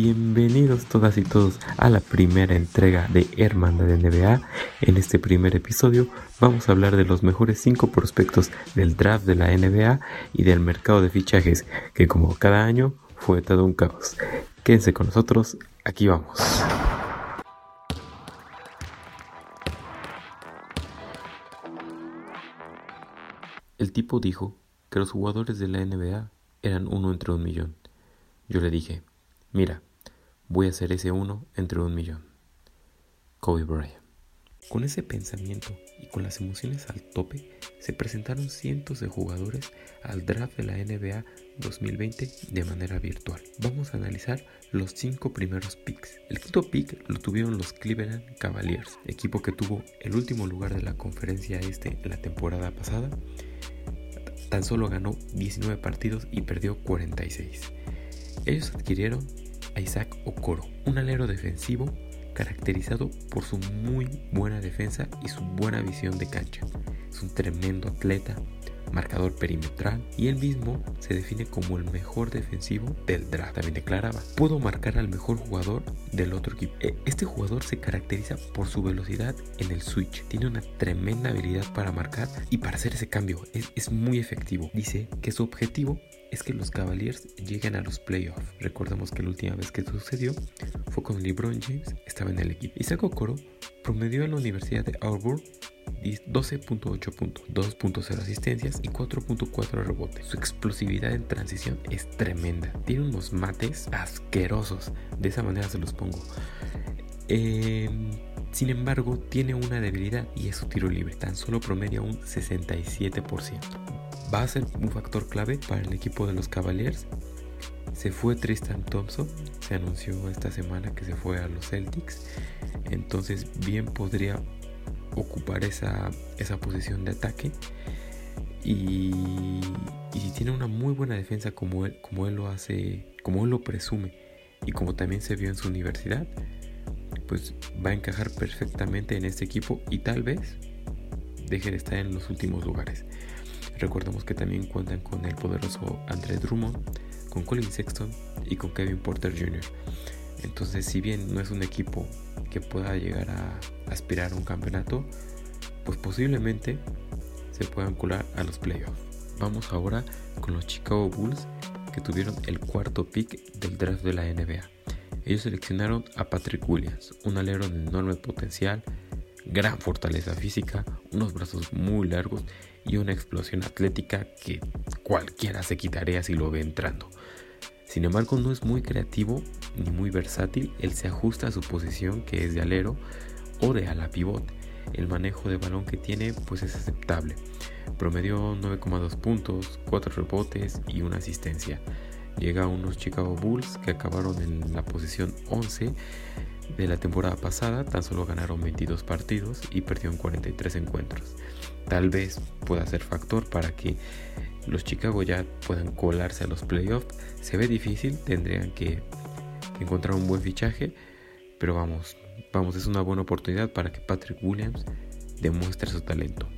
Bienvenidos todas y todos a la primera entrega de Hermandad de NBA. En este primer episodio vamos a hablar de los mejores 5 prospectos del draft de la NBA y del mercado de fichajes, que como cada año fue todo un caos. Quédense con nosotros, aquí vamos. El tipo dijo que los jugadores de la NBA eran uno entre un millón. Yo le dije, mira, voy a ser ese uno entre un millón. Kobe Bryant. Con ese pensamiento y con las emociones al tope, se presentaron cientos de jugadores al draft de la NBA 2020 de manera virtual. Vamos a analizar los cinco primeros picks. El quinto pick lo tuvieron los Cleveland Cavaliers, equipo que tuvo el último lugar de la conferencia este en la temporada pasada. Tan solo ganó 19 partidos y perdió 46. Ellos adquirieron Isaac Okoro, un alero defensivo caracterizado por su muy buena defensa y su buena visión de cancha. Es un tremendo atleta, marcador perimetral y él mismo se define como el mejor defensivo del draft. También declaraba, pudo marcar al mejor jugador del otro equipo. E, este jugador se caracteriza por su velocidad en el switch. Tiene una tremenda habilidad para marcar y para hacer ese cambio. Es, es muy efectivo. Dice que su objetivo es que los Cavaliers lleguen a los playoffs. Recordemos que la última vez que sucedió fue cuando LeBron James estaba en el equipo. Isaac Okoro promedió en la Universidad de Auburn 12.8 puntos, 2.0 asistencias y 4.4 rebotes. Su explosividad en transición es tremenda. Tiene unos mates asquerosos. De esa manera se los pongo. Em, sin embargo, tiene una debilidad y es su tiro libre. Tan solo promedia un 67% va a ser un factor clave para el equipo de los Cavaliers. Se fue Tristan Thompson, se anunció esta semana que se fue a los Celtics, entonces bien podría ocupar esa, esa posición de ataque. Y, y, si tiene una muy buena defensa como él, como él lo hace, como él lo presume y como también se vio en su universidad, pues va a encajar perfectamente en este equipo y tal vez deje de estar en los últimos lugares. Recordemos que también cuentan con el poderoso Andre Drummond, con Colin Sexton y con Kevin Porter Jr. Entonces, si bien no es un equipo que pueda llegar a aspirar a un campeonato, pues posiblemente se puedan colar a los playoffs. Vamos ahora con los Chicago Bulls que tuvieron el cuarto pick del draft de la NBA. Ellos seleccionaron a Patrick Williams, un alero de enorme potencial, gran fortaleza física, unos brazos muy largos y una explosión atlética que cualquiera se quitaría si lo ve entrando. Sin embargo, no es muy creativo ni muy versátil, él se ajusta a su posición que es de alero o de ala pivot. El manejo de balón que tiene pues es aceptable. Promedió 9,2 puntos, 4 rebotes y una asistencia. Llega a unos Chicago Bulls que acabaron en la posición 11 de la temporada pasada, tan solo ganaron 22 partidos y perdieron 43 encuentros tal vez pueda ser factor para que los Chicago ya puedan colarse a los playoffs. Se ve difícil, tendrían que encontrar un buen fichaje, pero vamos, vamos, es una buena oportunidad para que Patrick Williams demuestre su talento.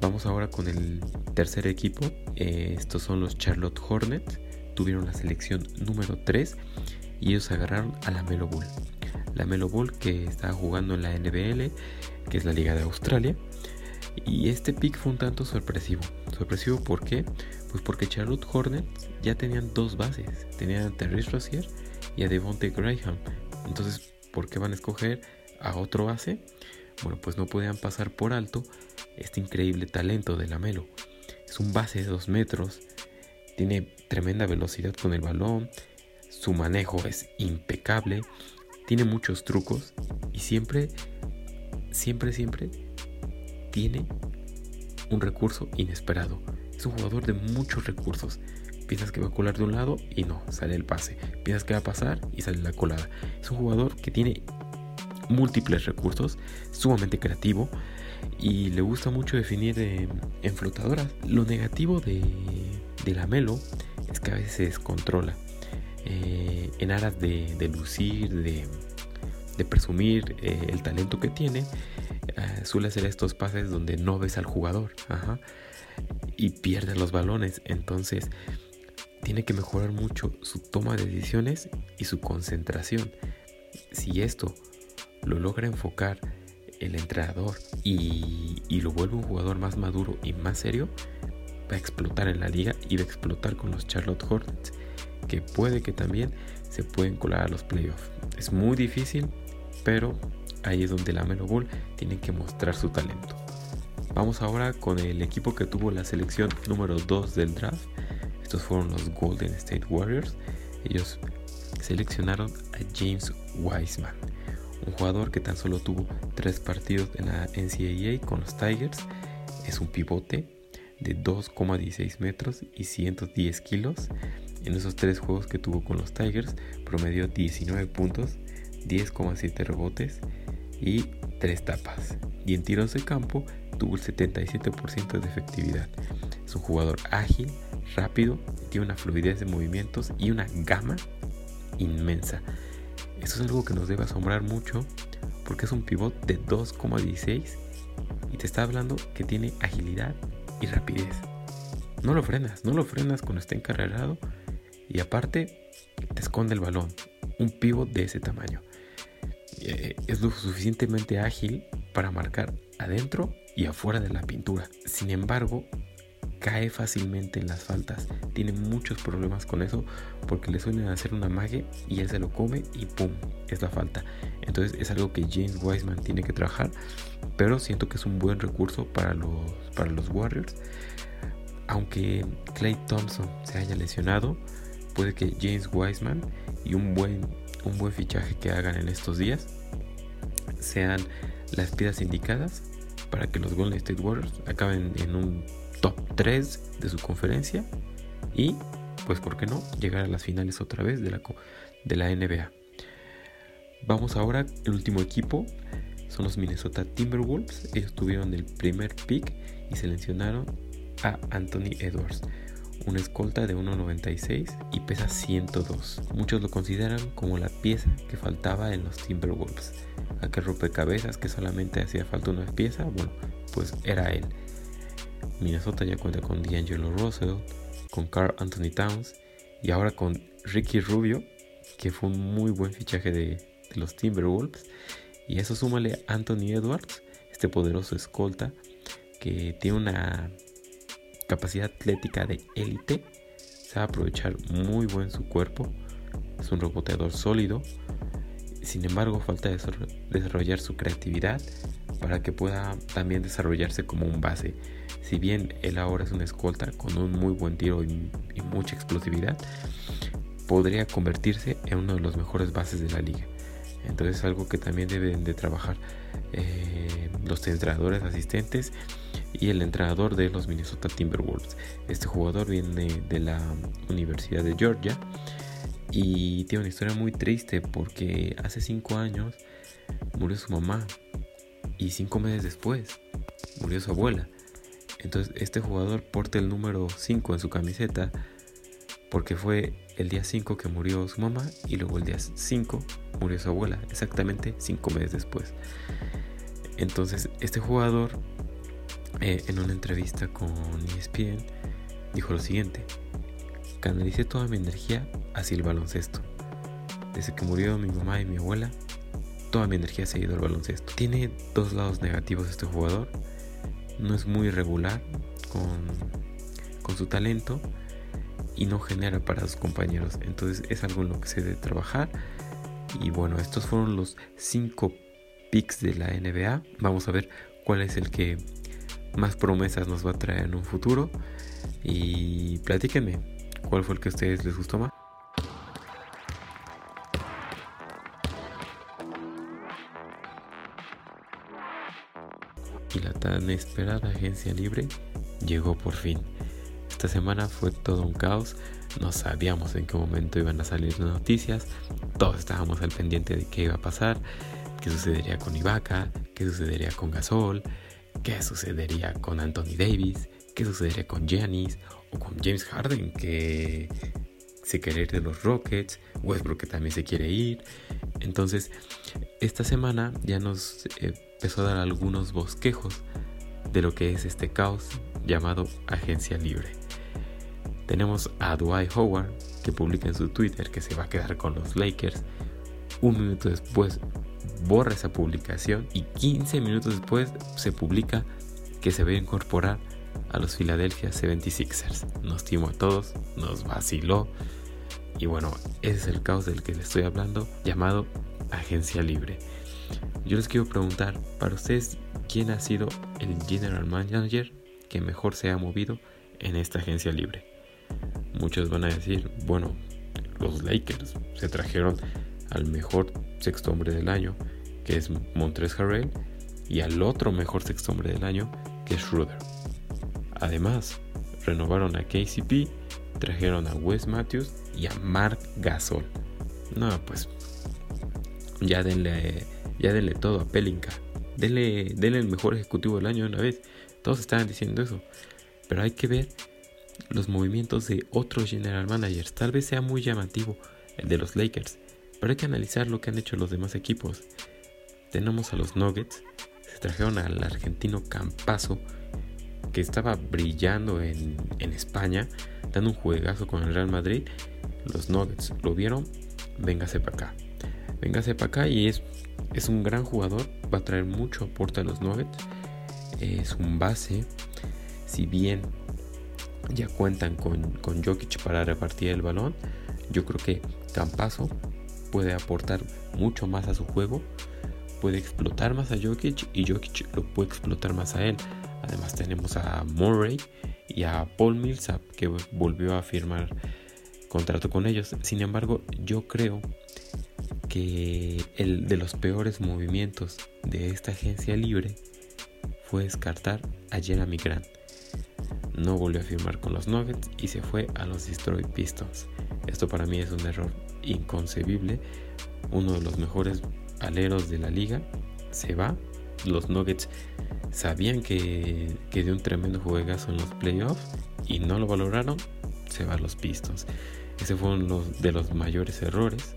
Vamos ahora con el tercer equipo. Eh, estos son los Charlotte Hornets. Tuvieron la selección número 3 y ellos agarraron a la Melo Bull. La Melo Bull que está jugando en la NBL, que es la Liga de Australia. Y este pick fue un tanto sorpresivo. ¿Sorpresivo por qué? Pues porque Charlotte Hornets ya tenían dos bases. Tenían a Terry Rozier y a Devontae Graham. Entonces, ¿por qué van a escoger a otro base? Bueno, pues no podían pasar por alto este increíble talento de Lamelo. Es un base de 2 metros. Tiene tremenda velocidad con el balón. Su manejo es impecable. Tiene muchos trucos. Y siempre, siempre, siempre tiene un recurso inesperado. Es un jugador de muchos recursos. Piensas que va a colar de un lado y no, sale el pase. Piensas que va a pasar y sale la colada. Es un jugador que tiene múltiples recursos, sumamente creativo y le gusta mucho definir en flotadoras. Lo negativo de, de la Melo es que a veces se descontrola. Eh, en aras de, lucir, de, presumir eh, el talento que tiene, eh, suele hacer estos pases donde no ves al jugador y pierde los balones. Entonces, tiene que mejorar mucho su toma de decisiones y su concentración. Si esto lo logra enfocar el entrenador y, y, lo vuelve un jugador más maduro y más serio, va a explotar en la liga y va a explotar con los Charlotte Hornets, que puede que también se pueden colar a los playoffs. Es muy difícil, pero ahí es donde la Melo Ball tiene que mostrar su talento. Vamos ahora con el equipo que tuvo la selección número 2 del draft. Estos fueron los Golden State Warriors. Ellos seleccionaron a James Wiseman, un jugador que tan solo tuvo 3 partidos en la NCAA con los Tigers. Es un pivote de 2,16 metros y 110 kilos. En esos 3 juegos que tuvo con los Tigers, promedió 19 puntos, 10,7 rebotes y 3 tapas. Y en tiros de campo tuvo el 77% de efectividad. Es un jugador ágil, rápido, tiene una fluidez de movimientos y una gama inmensa. Esto es algo que nos debe asombrar mucho porque es un pivot de 2,16 y te está hablando que tiene agilidad y rapidez. No lo frenas, no lo frenas cuando está encarrerado y aparte te esconde el balón. Un pivot de ese tamaño. Eh, es lo suficientemente ágil para marcar adentro y afuera de la pintura. Sin embargo, cae fácilmente en las faltas. Tiene muchos problemas con eso porque le suelen hacer una mague y él se lo come y ¡pum! Es la falta. Entonces es algo que James Wiseman tiene que trabajar, pero siento que es un buen recurso para los, para los Warriors. Aunque Clay Thompson se haya lesionado, puede que James Wiseman y un buen, un buen fichaje que hagan en estos días sean las piezas indicadas para que los Golden State Warriors acaben en un top 3 de su conferencia y, pues, ¿por qué no? Llegar a las finales otra vez de la, de la NBA. Vamos ahora, el último equipo son los Minnesota Timberwolves. Ellos tuvieron el primer pick y seleccionaron a Anthony Edwards, un escolta de 1.96 y pesa 102. Muchos lo consideran como la pieza que faltaba en los Timberwolves. Aquel rompecabezas que solamente hacía falta una pieza, bueno, pues era él. Minnesota ya cuenta con D'Angelo Russell, con Carl Anthony Towns y ahora con Ricky Rubio, que fue un muy buen fichaje de, los Timberwolves. Y eso súmale a Anthony Edwards, este poderoso escolta que tiene una capacidad atlética de élite, sabe aprovechar muy buen su cuerpo, es un reboteador sólido, sin embargo falta desarrollar su creatividad para que pueda también desarrollarse como un base. Si bien él ahora es una escolta con un muy buen tiro y, mucha explosividad, podría convertirse en uno de los mejores bases de la liga. Entonces es algo que también deben de trabajar eh, los entrenadores asistentes y el entrenador de los Minnesota Timberwolves. Este jugador viene de la Universidad de Georgia y tiene una historia muy triste porque hace 5 años murió su mamá y 5 meses después murió su abuela. Entonces este jugador porta el número 5 en su camiseta porque fue el día 5 que murió su mamá y luego el día 5 murió su abuela, exactamente 5 meses después. Entonces este jugador eh, en una entrevista con ESPN dijo lo siguiente, canalicé toda mi energía hacia el baloncesto. Desde que murió mi mamá y mi abuela, toda mi energía se ha ido al baloncesto. Tiene dos lados negativos este jugador. No es muy regular con, con su talento y no genera para sus compañeros. Entonces es algo en lo que se debe trabajar. Y bueno, estos fueron los 5 picks de la NBA. Vamos a ver cuál es el que más promesas nos va a traer en un futuro. Y platíquenme cuál fue el que a ustedes les gustó más. Y la tan esperada agencia libre llegó por fin. Esta semana fue todo un caos. No sabíamos en qué momento iban a salir las noticias. Todos estábamos al pendiente de qué iba a pasar, qué sucedería con Ibaka, qué sucedería con Gasol, qué sucedería con Anthony Davis, qué sucedería con Giannis o con James Harden que se quiere ir de los Rockets, Westbrook que también se quiere ir. Entonces, esta semana ya nos eh, empezó a dar algunos bosquejos de lo que es este caos llamado agencia libre. Tenemos a Dwight Howard que publica en su Twitter que se va a quedar con los Lakers. Un minuto después borra esa publicación y 15 minutos después se publica que se va a incorporar a los Philadelphia 76ers. Nos timó a todos, nos vaciló. Y bueno, ese es el caos del que les estoy hablando, llamado agencia libre. Yo les quiero preguntar, para ustedes, ¿quién ha sido el general manager que mejor se ha movido en esta agencia libre? Muchos van a decir, bueno, los Lakers se trajeron al mejor sexto hombre del año, que es Montres Harrell, y al otro mejor sexto hombre del año, que es Schroeder. Además, renovaron a KCP, trajeron a Wes Matthews y a Mark Gasol. No, pues ya denle, ya denle todo a Pelinka. Denle, denle el mejor ejecutivo del año de una vez. Todos estaban diciendo eso. Pero hay que ver los movimientos de otros general managers. Tal vez sea muy llamativo el de los Lakers. Pero hay que analizar lo que han hecho los demás equipos. Tenemos a los Nuggets. Se trajeron al argentino Campazo que estaba brillando en, España, dando un juegazo con el Real Madrid, los Nuggets lo vieron, véngase para acá. Véngase para acá y es, es un gran jugador, va a traer mucho aporte a los Nuggets. Es un base, si bien ya cuentan con, Jokic para repartir el balón, yo creo que Campazo puede aportar mucho más a su juego, puede explotar más a Jokic y Jokic lo puede explotar más a él. Además tenemos a Murray y a Paul Millsap que volvió a firmar contrato con ellos. Sin embargo, yo creo que el de los peores movimientos de esta agencia libre fue descartar a Jeremy Grant. No volvió a firmar con los Nuggets y se fue a los Destroy Pistons. Esto para mí es un error inconcebible. Uno de los mejores aleros de la liga se va. Los Nuggets sabían que, que dio un tremendo juegazo en los playoffs y no lo valoraron, se va a los Pistons. Ese fue uno de los mayores errores.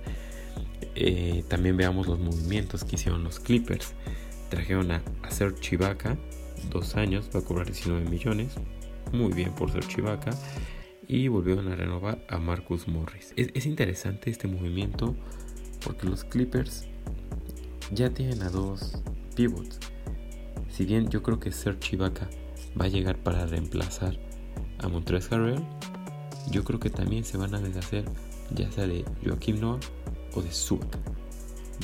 Eh, también veamos los movimientos que hicieron los Clippers. Trajeron a, Ser Chivaka, dos años, va a cobrar 19 millones. Muy bien por Ser Chivaka. Y volvieron a renovar a Marcus Morris. Es, es interesante este movimiento porque los Clippers ya tienen a dos pivots si bien yo creo que Serge Ibaka va a llegar para reemplazar a Montrezl Harrell, yo creo que también se van a deshacer ya sea de Joaquim Noah o de Subak.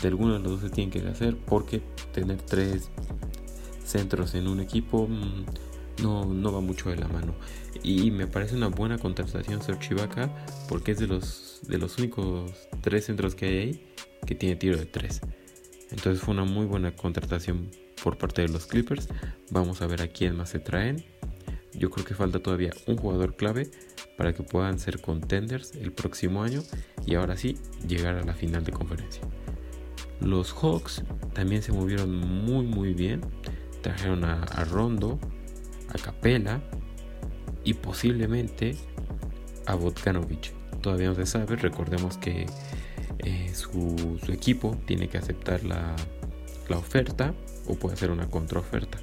De alguno de los dos se tienen que deshacer porque tener tres centros en un equipo mm, no, no va mucho de la mano. Y me parece una buena contratación Serge Ibaka porque es de los, de los únicos tres centros que hay ahí que tiene tiro de tres. Entonces fue una muy buena contratación por parte de los Clippers. Vamos a ver a quién más se traen. Yo creo que falta todavía un jugador clave para que puedan ser contenders el próximo año y ahora sí llegar a la final de conferencia. Los Hawks también se movieron muy muy bien. Trajeron a, Rondo, a Capela y posiblemente a Botkanovich. Todavía no se sabe, recordemos que eh, su, equipo tiene que aceptar la, oferta o puede hacer una contraoferta.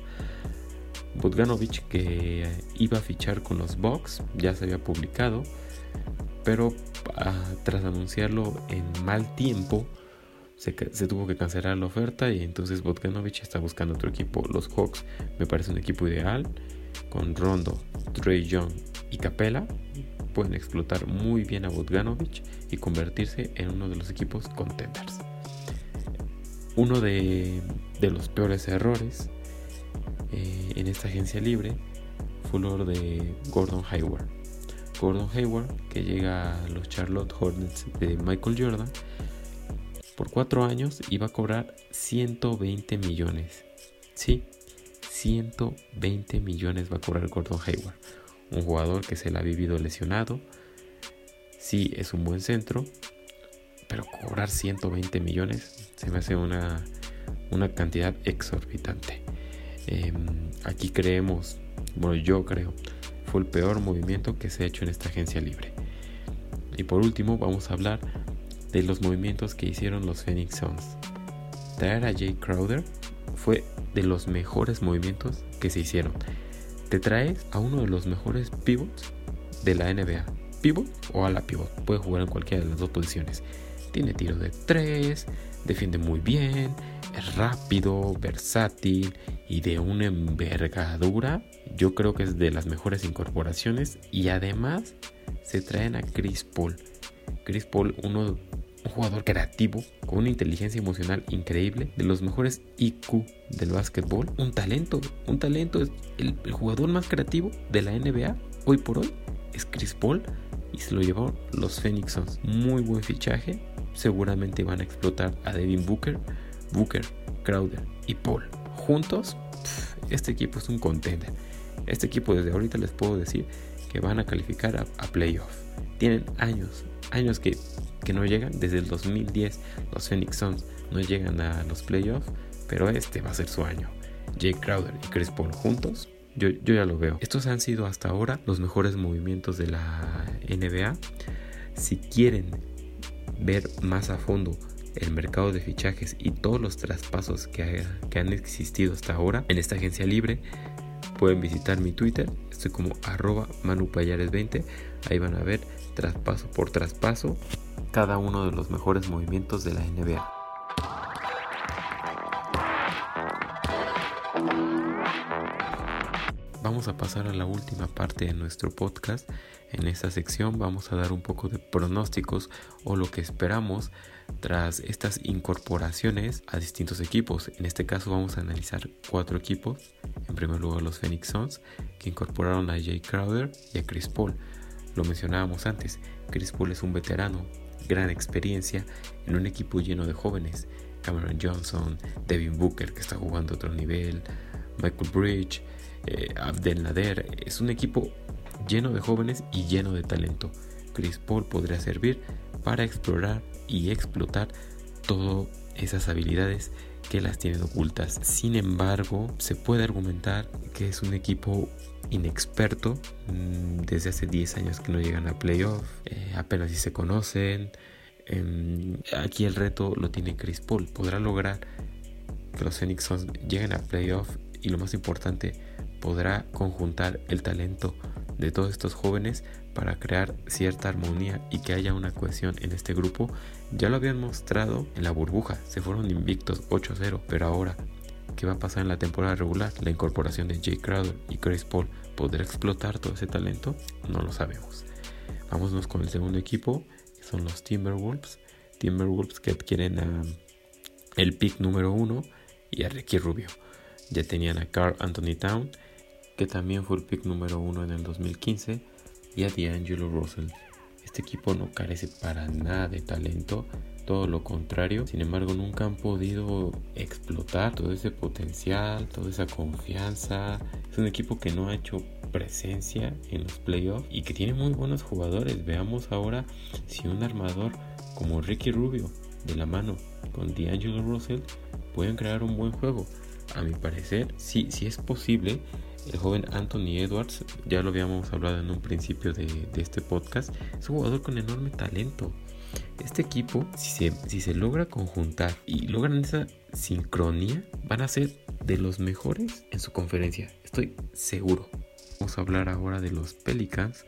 Bogdanovich que iba a fichar con los Bucks ya se había publicado, pero ah, tras anunciarlo en mal tiempo se, tuvo que cancelar la oferta y entonces Bogdanovich está buscando otro equipo. Los Hawks me parece un equipo ideal con Rondo, Trey Young y Capella pueden explotar muy bien a Bogdanovich y convertirse en uno de los equipos contenders. Uno de, los peores errores eh, en esta agencia libre fue el de Gordon Hayward. Gordon Hayward, que llega a los Charlotte Hornets de Michael Jordan, por cuatro años iba a cobrar 120 millones. Sí, 120 millones va a cobrar Gordon Hayward. Un jugador que se le ha vivido lesionado. Sí, es un buen centro, pero cobrar 120 millones se me hace una, cantidad exorbitante. Em, aquí creemos, bueno, yo creo, fue el peor movimiento que se ha hecho en esta agencia libre. Y por último, vamos a hablar de los movimientos que hicieron los Phoenix Suns. Traer a Jay Crowder fue de los mejores movimientos que se hicieron. Te traes a uno de los mejores pivots de la NBA. Pivot o a la pivot. Puede jugar en cualquiera de las dos posiciones. Tiene tiro de 3, defiende muy bien, es rápido, versátil y de una envergadura. Yo creo que es de las mejores incorporaciones. Y además se traen a Chris Paul. Chris Paul, uno, un jugador creativo, con una inteligencia emocional increíble, de los mejores IQ del básquetbol. Un talento, un talento. El jugador más creativo de la NBA hoy por hoy. Es Chris Paul y se lo llevó los Phoenix Suns. Muy buen fichaje. Seguramente van a explotar a Devin Booker, Booker, Crowder y Paul. Juntos, este equipo es un contender. Este equipo desde ahorita les puedo decir que van a calificar a, a playoff. Tienen años, años que, que no llegan. Desde el 2010 los Phoenix Suns no llegan a los playoffs, pero este va a ser su año. Jake Crowder y Chris Paul juntos yo, yo, ya lo veo. Estos han sido hasta ahora los mejores movimientos de la NBA. Si quieren ver más a fondo el mercado de fichajes y todos los traspasos que, que han existido hasta ahora en esta agencia libre, pueden visitar mi Twitter. Estoy como arroba manupayares20. Ahí van a ver traspaso por traspaso cada uno de los mejores movimientos de la NBA. Vamos a pasar a la última parte de nuestro podcast. En esta sección vamos a dar un poco de pronósticos o lo que esperamos tras estas incorporaciones a distintos equipos. En este caso vamos a analizar cuatro equipos. En primer lugar los Phoenix Suns que incorporaron a Jay Crowder y a Chris Paul. Lo mencionábamos antes, Chris Paul es un veterano, gran experiencia en un equipo lleno de jóvenes. Cameron Johnson, Devin Booker que está jugando a otro nivel, Michael Bridge, eh, Abdel Nader. Es un equipo lleno de jóvenes y lleno de talento. Chris Paul podría servir para explorar y explotar todas esas habilidades que las tienen ocultas. Sin embargo, se puede argumentar que es un equipo inexperto. Mm, desde hace 10 años que no llegan a playoff. Eh, apenas si se conocen. Em, aquí el reto lo tiene Chris Paul. Podrá lograr que los Phoenix Suns lleguen a playoff y lo más importante, podrá conjuntar el talento de todos estos jóvenes para crear cierta armonía y que haya una cohesión en este grupo. Ya lo habían mostrado en la burbuja, se fueron invictos 8-0, pero ahora, ¿qué va a pasar en la temporada regular? La incorporación de Jay Crowder y Chris Paul podrá explotar todo ese talento, no lo sabemos. Vámonos con el segundo equipo, que son los Timberwolves. Timberwolves que adquieren a el pick número uno y a Ricky Rubio. Ya tenían a Carl Anthony Town que también fue el pick número uno en el 2015, y a D'Angelo Russell. Este equipo no carece para nada de talento, todo lo contrario, sin embargo nunca han podido explotar todo ese potencial, toda esa confianza. Es un equipo que no ha hecho presencia en los playoffs y que tiene muy buenos jugadores. Veamos ahora si un armador como Ricky Rubio de la mano con D'Angelo Russell pueden crear un buen juego. A mi parecer, sí, sí es posible el joven Anthony Edwards, ya lo habíamos hablado en un principio de, este podcast, es un jugador con enorme talento. Este equipo, si se, si se logra conjuntar y logran esa sincronía, van a ser de los mejores en su conferencia. Estoy seguro. Vamos a hablar ahora de los Pelicans,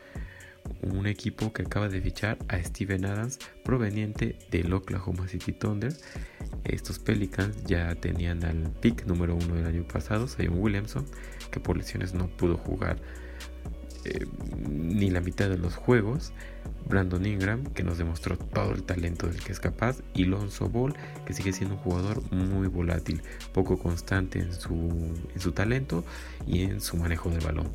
un equipo que acaba de fichar a Steven Adams proveniente del Oklahoma City Thunder. Estos Pelicans ya tenían al pick número uno del año pasado, Zion Williamson, que por lesiones no pudo jugar eh, ni la mitad de los juegos. Brandon Ingram, que nos demostró todo el talento del que es capaz. Y Lonzo Ball, que sigue siendo un jugador muy volátil, poco constante en su, en su talento y en su manejo del balón.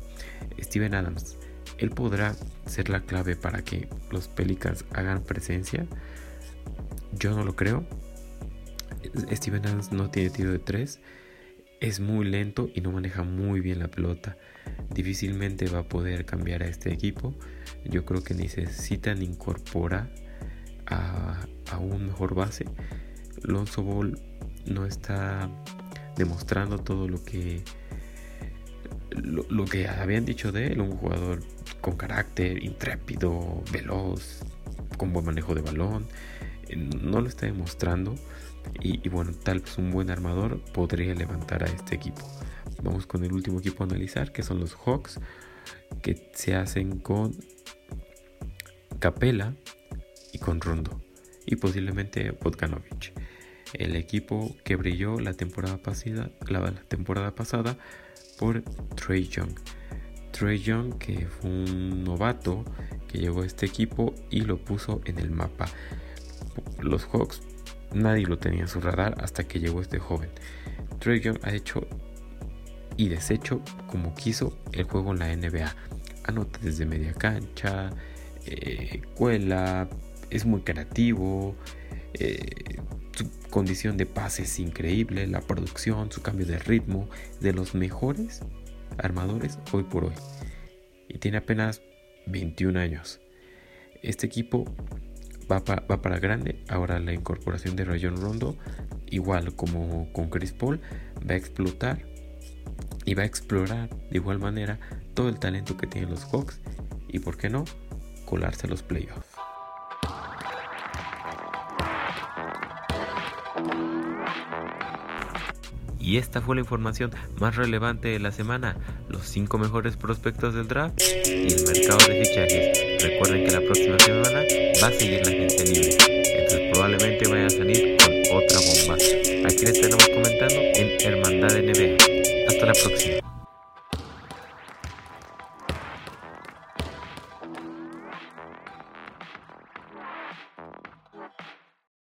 Steven Adams, él podrá ser la clave para que los Pelicans hagan presencia. Yo no lo creo. Steven Adams no tiene tiro de 3 es muy lento y no maneja muy bien la pelota. Difícilmente va a poder cambiar a este equipo. Yo creo que necesitan incorporar a, un mejor base. Lonzo Ball no está demostrando todo lo que lo, que habían dicho de él, un jugador con carácter, intrépido, veloz, con buen manejo de balón. No lo está demostrando. Y, bueno, tal vez un buen armador podría levantar a este equipo. Vamos con el último equipo a analizar, que son los Hawks, que se hacen con Capela y con Rondo y posiblemente Bogdanovic. El equipo que brilló la temporada pasada, la, temporada pasada por Trey Young. Trey Young que fue un novato que llegó a este equipo y lo puso en el mapa. Los Hawks nadie lo tenía en su radar hasta que llegó este joven. Trey Young ha hecho y deshecho como quiso el juego en la NBA. Anota desde media cancha, eh, cuela, es muy creativo, eh, su condición de pase es increíble, la producción, su cambio de ritmo, de los mejores armadores hoy por hoy. Y tiene apenas 21 años. Este equipo va, para grande. Ahora la incorporación de Rayon Rondo, igual como con Chris Paul, va a explotar y va a explorar de igual manera todo el talento que tienen los Hawks y, por qué no, colarse a los playoffs. Y esta fue la información más relevante de la semana, los 5 mejores prospectos del draft y el mercado de fichajes. Recuerden que la próxima semana va a seguir la gente libre, entonces probablemente vaya a salir con otra bomba. Aquí les tenemos comentando en Hermandad NBA. Hasta la próxima.